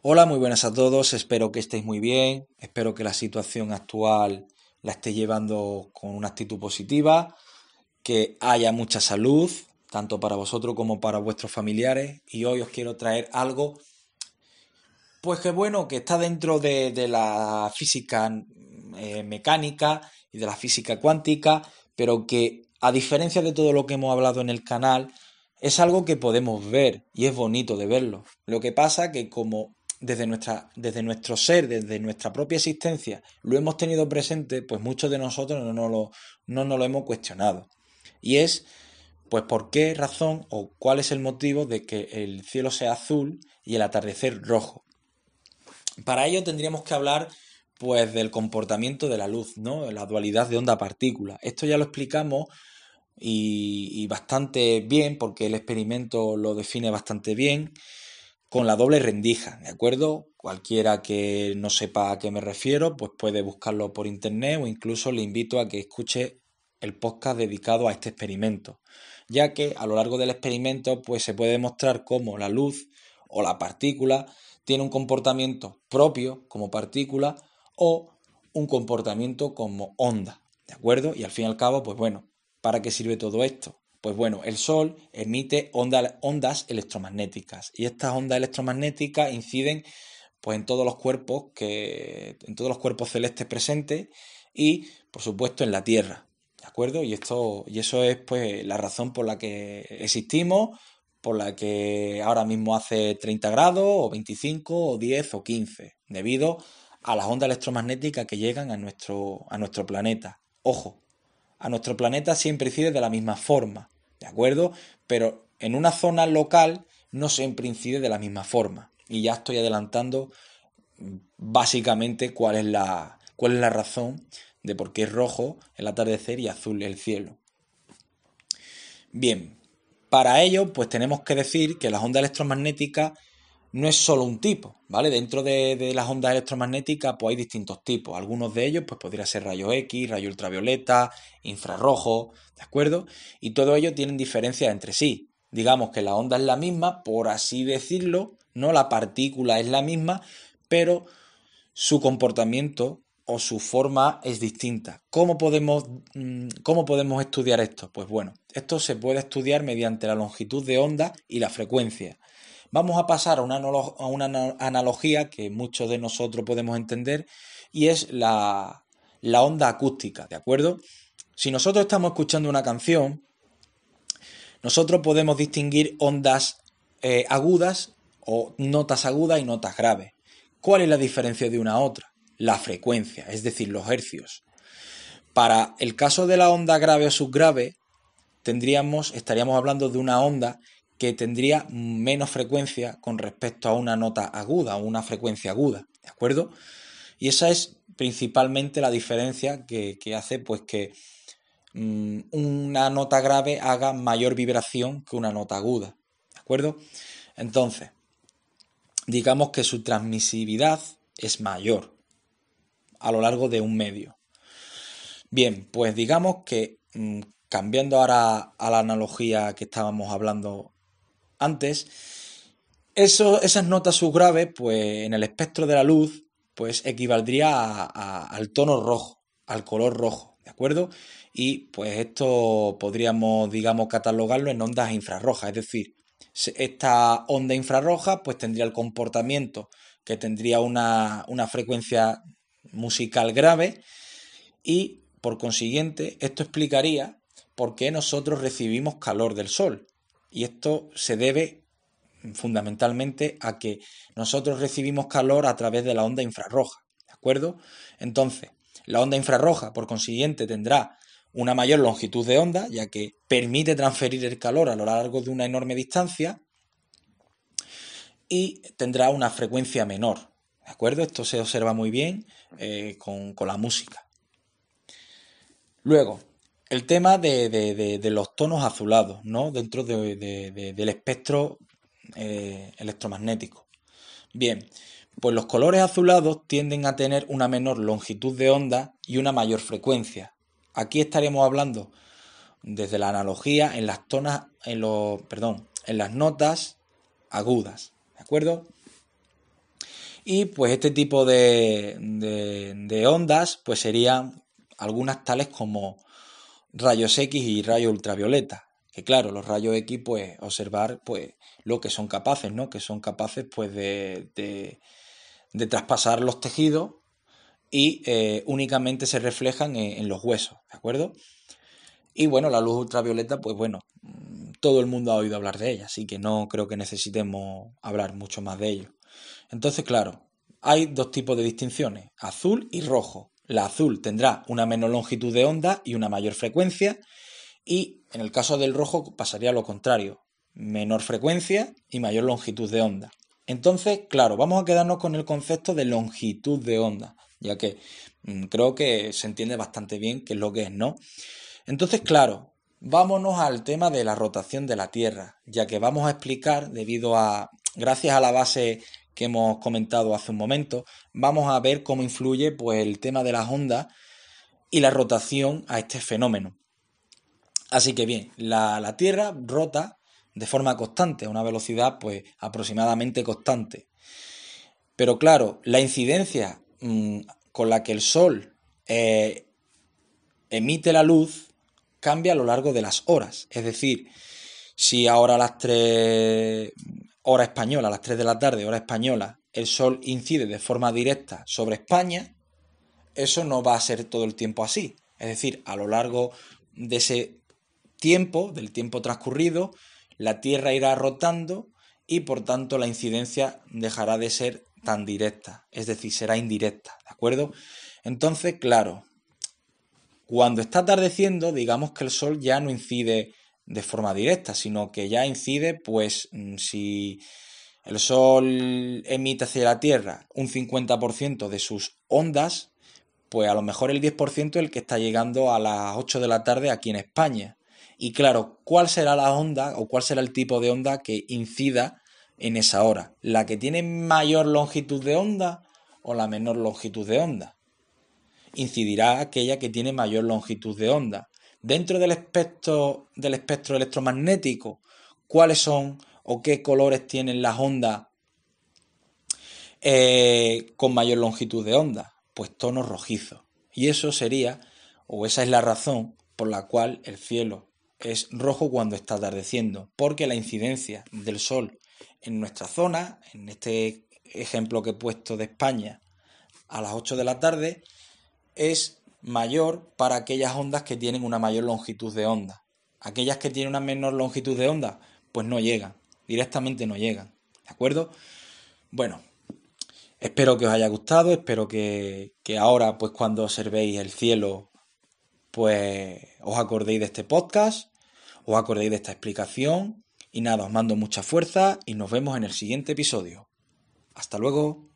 Hola, muy buenas a todos, espero que estéis muy bien, espero que la situación actual la estéis llevando con una actitud positiva, que haya mucha salud, tanto para vosotros como para vuestros familiares, y hoy os quiero traer algo, pues que bueno, que está dentro de, la física eh, mecánica y de la física cuántica, pero que a diferencia de todo lo que hemos hablado en el canal, es algo que podemos ver y es bonito de verlo. Lo que pasa que como desde, nuestra, desde nuestro ser, desde nuestra propia existencia, lo hemos tenido presente, pues muchos de nosotros no nos lo, no nos lo hemos cuestionado. Y es, pues, por qué razón o cuál es el motivo de que el cielo sea azul y el atardecer rojo. Para ello tendríamos que hablar pues del comportamiento de la luz, ¿no? La dualidad de onda-partícula. Esto ya lo explicamos y, y, bastante bien, porque el experimento lo define bastante bien con la doble rendija, ¿de acuerdo? Cualquiera que no sepa a qué me refiero, pues puede buscarlo por internet o incluso le invito a que escuche el podcast dedicado a este experimento, ya que a lo largo del experimento pues se puede demostrar cómo la luz o la partícula tiene un comportamiento propio como partícula o un comportamiento como onda, ¿de acuerdo? Y al fin y al cabo, pues bueno, ¿para qué sirve todo esto? Pues bueno, el Sol emite ondas electromagnéticas y estas ondas electromagnéticas inciden pues en todos los cuerpos que en todos los cuerpos celestes presentes y por supuesto en la Tierra, ¿de acuerdo? Y esto y eso es pues la razón por la que existimos, por la que ahora mismo hace 30 grados o 25 o 10 o 15, debido a las ondas electromagnéticas que llegan a nuestro a nuestro planeta. Ojo, a nuestro planeta siempre incide de la misma forma, ¿de acuerdo? Pero en una zona local no siempre incide de la misma forma. Y ya estoy adelantando básicamente cuál es la, cuál es la razón de por qué es rojo el atardecer y azul el cielo. Bien, para ello pues tenemos que decir que las ondas electromagnéticas no es solo un tipo, ¿vale? Dentro de, las ondas electromagnéticas pues hay distintos tipos. Algunos de ellos pues podría ser rayo X, rayo ultravioleta, infrarrojo, ¿de acuerdo? Y todo ello tienen diferencias entre sí. Digamos que la onda es la misma, por así decirlo, no la partícula es la misma, pero su comportamiento o su forma es distinta. ¿Cómo podemos, mm, ¿Cómo podemos estudiar esto? Pues bueno, esto se puede estudiar mediante la longitud de onda y la frecuencia. Vamos a pasar a una, analogía que muchos de nosotros podemos entender y es la, onda acústica, ¿de acuerdo? Si nosotros estamos escuchando una canción, nosotros podemos distinguir ondas eh, agudas o notas agudas y notas graves. ¿Cuál es la diferencia de una a otra? La frecuencia, es decir, los hercios. Para el caso de la onda grave o subgrave, tendríamos, estaríamos hablando de una onda que tendría menos frecuencia con respecto a una nota aguda o una frecuencia aguda, ¿de acuerdo? Y esa es principalmente la diferencia que, hace pues que mm, una nota grave haga mayor vibración que una nota aguda, ¿de acuerdo? Entonces, digamos que su transmisividad es mayor a lo largo de un medio. Bien, pues digamos que mm, cambiando ahora a la analogía que estábamos hablando antes, eso, esas notas subgraves, pues en el espectro de la luz, pues equivaldría al tono rojo, al color rojo, ¿de acuerdo? Y pues esto podríamos, digamos, catalogarlo en ondas infrarrojas, es decir, esta onda infrarroja pues tendría el comportamiento que tendría una, una frecuencia musical grave y por consiguiente esto explicaría por qué nosotros recibimos calor del sol. Y esto se debe fundamentalmente a que nosotros recibimos calor a través de la onda infrarroja, ¿de acuerdo? Entonces, la onda infrarroja, por consiguiente, tendrá una mayor longitud de onda, ya que permite transferir el calor a lo largo de una enorme distancia, y tendrá una frecuencia menor, ¿de acuerdo? Esto se observa muy bien eh, con, con la música. Luego, el tema de, los tonos azulados, ¿no? Dentro del espectro eh, electromagnético. Bien, pues los colores azulados tienden a tener una menor longitud de onda y una mayor frecuencia. Aquí estaríamos hablando desde la analogía en las tonas, en los, perdón, en las notas agudas, ¿de acuerdo? Y pues este tipo de, de, ondas pues serían algunas tales como rayos X y rayos ultravioleta. Que claro, los rayos X pues observar pues lo que son capaces, ¿no? Que son capaces pues de, de, traspasar los tejidos y eh, únicamente se reflejan en, los huesos, ¿de acuerdo? Y bueno, la luz ultravioleta, pues bueno, todo el mundo ha oído hablar de ella, así que no creo que necesitemos hablar mucho más de ello. Entonces, claro, hay dos tipos de distinciones, azul y rojo. La azul tendrá una menor longitud de onda y una mayor frecuencia, y en el caso del rojo pasaría lo contrario, menor frecuencia y mayor longitud de onda. Entonces, claro, vamos a quedarnos con el concepto de longitud de onda, ya que mm, creo que se entiende bastante bien qué es lo que es, ¿no? Entonces, claro, vámonos al tema de la rotación de la Tierra, ya que vamos a explicar, debido a, gracias a la base que hemos comentado hace un momento, vamos a ver cómo influye pues, el tema de las ondas y la rotación a este fenómeno. Así que bien, la, Tierra rota de forma constante, a una velocidad pues aproximadamente constante. Pero claro, la incidencia mm, con la que el Sol eh, emite la luz cambia a lo largo de las horas. Es decir, si ahora las 3 hora española, a las 3 de la tarde, hora española, el Sol incide de forma directa sobre España, eso no va a ser todo el tiempo así. Es decir, a lo largo de ese tiempo, del tiempo transcurrido, la Tierra irá rotando y por tanto la incidencia dejará de ser tan directa, es decir, será indirecta, ¿de acuerdo? Entonces, claro, cuando está atardeciendo, digamos que el Sol ya no incide de forma directa, sino que ya incide, pues mm, si el Sol emite hacia la Tierra un 50% de sus ondas, pues a lo mejor el 10% es el que está llegando a las 8 de la tarde aquí en España. Y claro, ¿cuál será la onda o cuál será el tipo de onda que incida en esa hora? ¿La que tiene mayor longitud de onda o la menor longitud de onda? Incidirá aquella que tiene mayor longitud de onda dentro del espectro, del espectro electromagnético, cuáles son o qué colores tienen las ondas eh, con mayor longitud de onda, pues tonos rojizos. Y eso sería, o esa es la razón por la cual el cielo es rojo cuando está atardeciendo, porque la incidencia del sol en nuestra zona, en este ejemplo que he puesto de España, a las 8 de la tarde, es mayor para aquellas ondas que tienen una mayor longitud de onda. Aquellas que tienen una menor longitud de onda, pues no llegan, directamente no llegan. ¿De acuerdo? Bueno, espero que os haya gustado, espero que, que ahora, pues cuando observéis el cielo, pues os acordéis de este podcast, os acordéis de esta explicación. Y nada, os mando mucha fuerza y nos vemos en el siguiente episodio. Hasta luego.